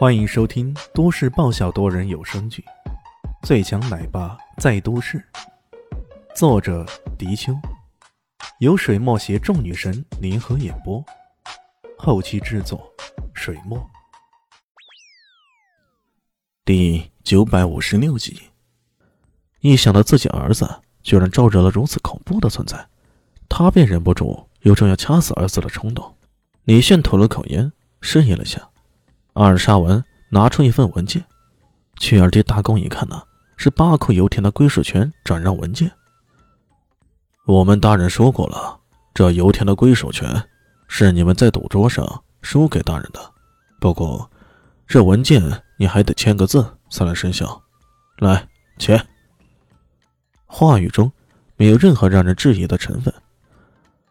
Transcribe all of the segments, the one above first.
欢迎收听都市爆笑多人有声剧《最强奶爸在都市》，作者：迪秋，由水墨携众女神联合演播，后期制作：水墨。第九百五十六集，一想到自己儿子居然招惹了如此恐怖的存在，他便忍不住有种要掐死儿子的冲动。李炫吐了口烟，示意了下。二沙文拿出一份文件，雀儿爹大公一看呢，是八库油田的归属权转让文件。我们大人说过了，这油田的归属权是你们在赌桌上输给大人的。不过，这文件你还得签个字才能生效。来，签。话语中没有任何让人质疑的成分。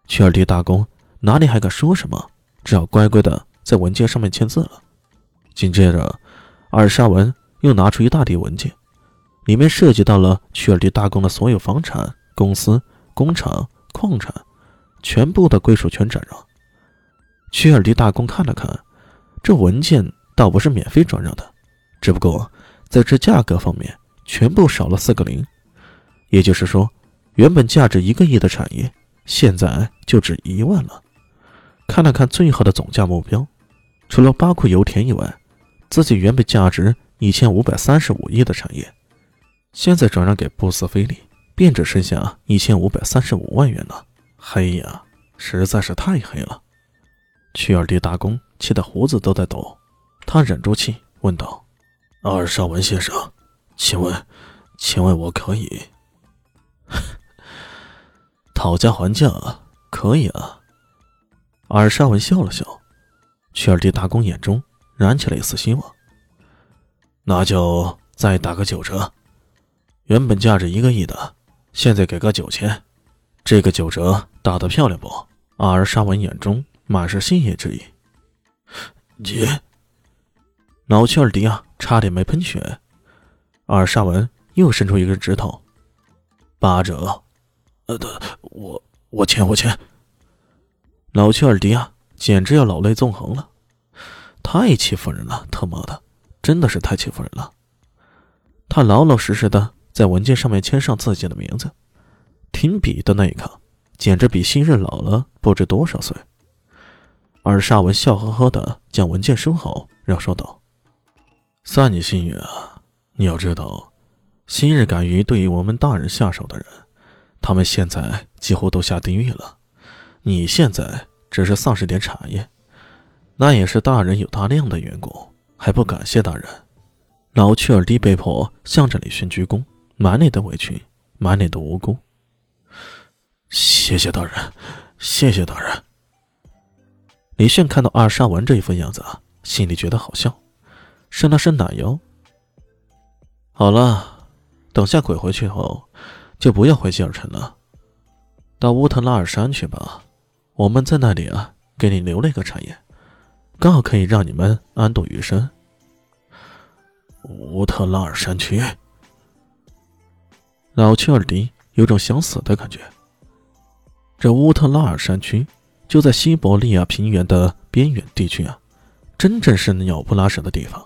雀儿爹大公哪里还敢说什么？只好乖乖的在文件上面签字了。紧接着，二沙文又拿出一大叠文件，里面涉及到了曲尔迪大公的所有房产、公司、工厂、矿产，全部的归属权转让。曲尔迪大公看了看，这文件倒不是免费转让的，只不过在这价格方面全部少了四个零，也就是说，原本价值一个亿的产业，现在就值一万了。看了看最后的总价目标，除了巴库油田以外。自己原本价值一千五百三十五亿的产业，现在转让给布斯菲利，便只剩下一千五百三十五万元了。黑呀，实在是太黑了！曲尔迪大公气得胡子都在抖，他忍住气问道：“二少文先生，请问，请问我可以 讨价还价？可以啊。”阿尔沙文笑了笑，曲尔迪大公眼中。燃起了一丝希望，那就再打个九折，原本价值一个亿的，现在给个九千，这个九折打得漂亮不？阿尔沙文眼中满是欣喜之意。姐，老丘尔迪亚差点没喷血。阿尔沙文又伸出一根指头，八折。呃，我我签我签。老丘尔迪亚简直要老泪纵横了。太欺负人了！他妈的，真的是太欺负人了！他老老实实的在文件上面签上自己的名字，停笔的那一刻，简直比昔日老了不知多少岁。而沙文笑呵呵的将文件收好，然后说道：“算你幸运啊！你要知道，昔日敢于对于我们大人下手的人，他们现在几乎都下地狱了。你现在只是丧失点产业。”那也是大人有大量的缘故，还不感谢大人。老屈尔蒂被迫向着李迅鞠躬，满脸的委屈，满脸的无辜。谢谢大人，谢谢大人。李迅看到二沙文这一副样子啊，心里觉得好笑，伸了伸懒腰。好了，等下鬼回去后，就不要回希尔城了，到乌特拉尔山去吧。我们在那里啊，给你留了一个产业。刚好可以让你们安度余生。乌特拉尔山区，老丘尔迪有种想死的感觉。这乌特拉尔山区就在西伯利亚平原的边远地区啊，真正是鸟不拉屎的地方，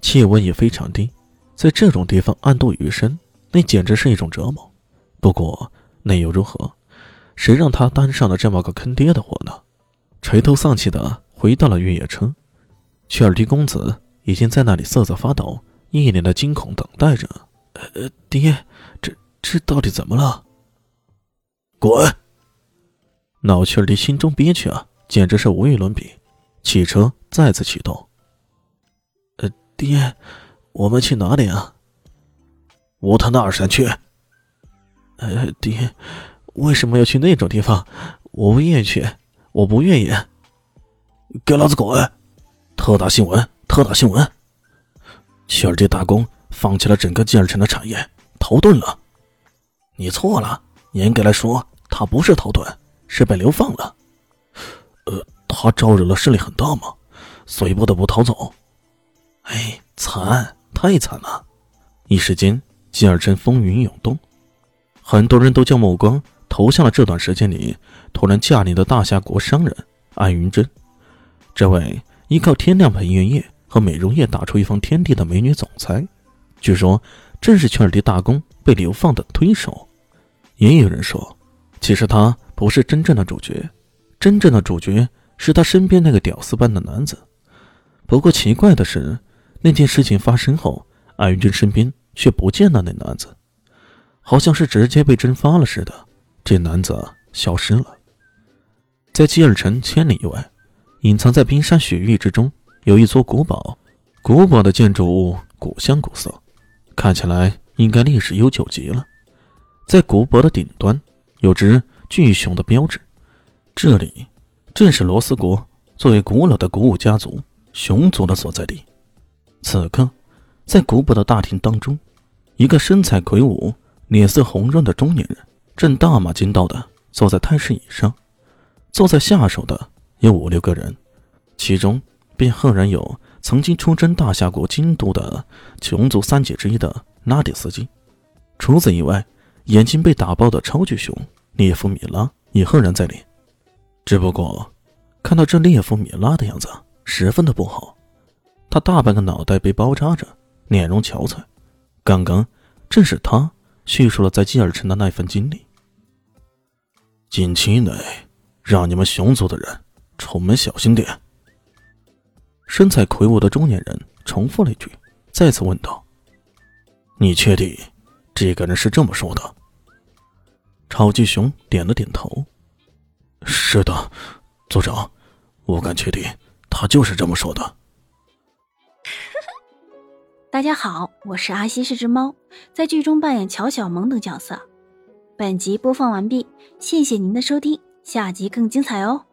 气温也非常低，在这种地方安度余生，那简直是一种折磨。不过那又如何？谁让他担上了这么个坑爹的活呢？垂头丧气的。回到了越野车，切尔蒂公子已经在那里瑟瑟发抖，一脸的惊恐等待着。呃，爹，这这到底怎么了？滚！老切尔蒂心中憋屈啊，简直是无与伦比。汽车再次启动。呃，爹，我们去哪里啊？乌特纳尔山区。呃，爹，为什么要去那种地方？我不愿意去，我不愿意。给老子滚！特大新闻！特大新闻！希尔蒂大公放弃了整个吉尔城的产业，逃遁了。你错了，严格来说，他不是逃遁，是被流放了。呃，他招惹了势力很大嘛，所以不得不逃走。哎，惨，太惨了！一时间，吉尔城风云涌动，很多人都将目光投向了这段时间里突然驾临的大夏国商人安云真。这位依靠天亮盆月夜和美容业打出一方天地的美女总裁，据说正是圈尔迪大公被流放的推手。也有人说，其实他不是真正的主角，真正的主角是他身边那个屌丝般的男子。不过奇怪的是，那件事情发生后，艾云君身边却不见了那男子，好像是直接被蒸发了似的。这男子消失了。在基尔城千里以外，隐藏在冰山雪域之中，有一座古堡。古堡的建筑物古香古色，看起来应该历史悠久极了。在古堡的顶端有只巨熊的标志，这里正是罗斯国作为古老的古武家族熊族的所在地。此刻，在古堡的大厅当中，一个身材魁梧、脸色红润的中年人正大马金刀的坐在太师椅上，坐在下手的有五六个人，其中便赫然有曾经出征大夏国京都的熊族三姐之一的拉蒂斯基。除此以外，眼睛被打爆的超巨熊列夫米拉也赫然在列，只不过看到这列夫米拉的样子十分的不好，他大半个脑袋被包扎着，脸容憔悴。刚刚正是他叙述了在基尔城的那份经历。近期内，让你们熊族的人丑门小心点。身材魁梧的中年人重复了一句，再次问道：“你确定？”这个人是这么说的。超级熊点了点头。是的，族长，我敢确定，他就是这么说的。大家好，我是阿西是只猫，在剧中扮演乔小萌等角色。本集播放完毕，谢谢您的收听，下集更精彩哦。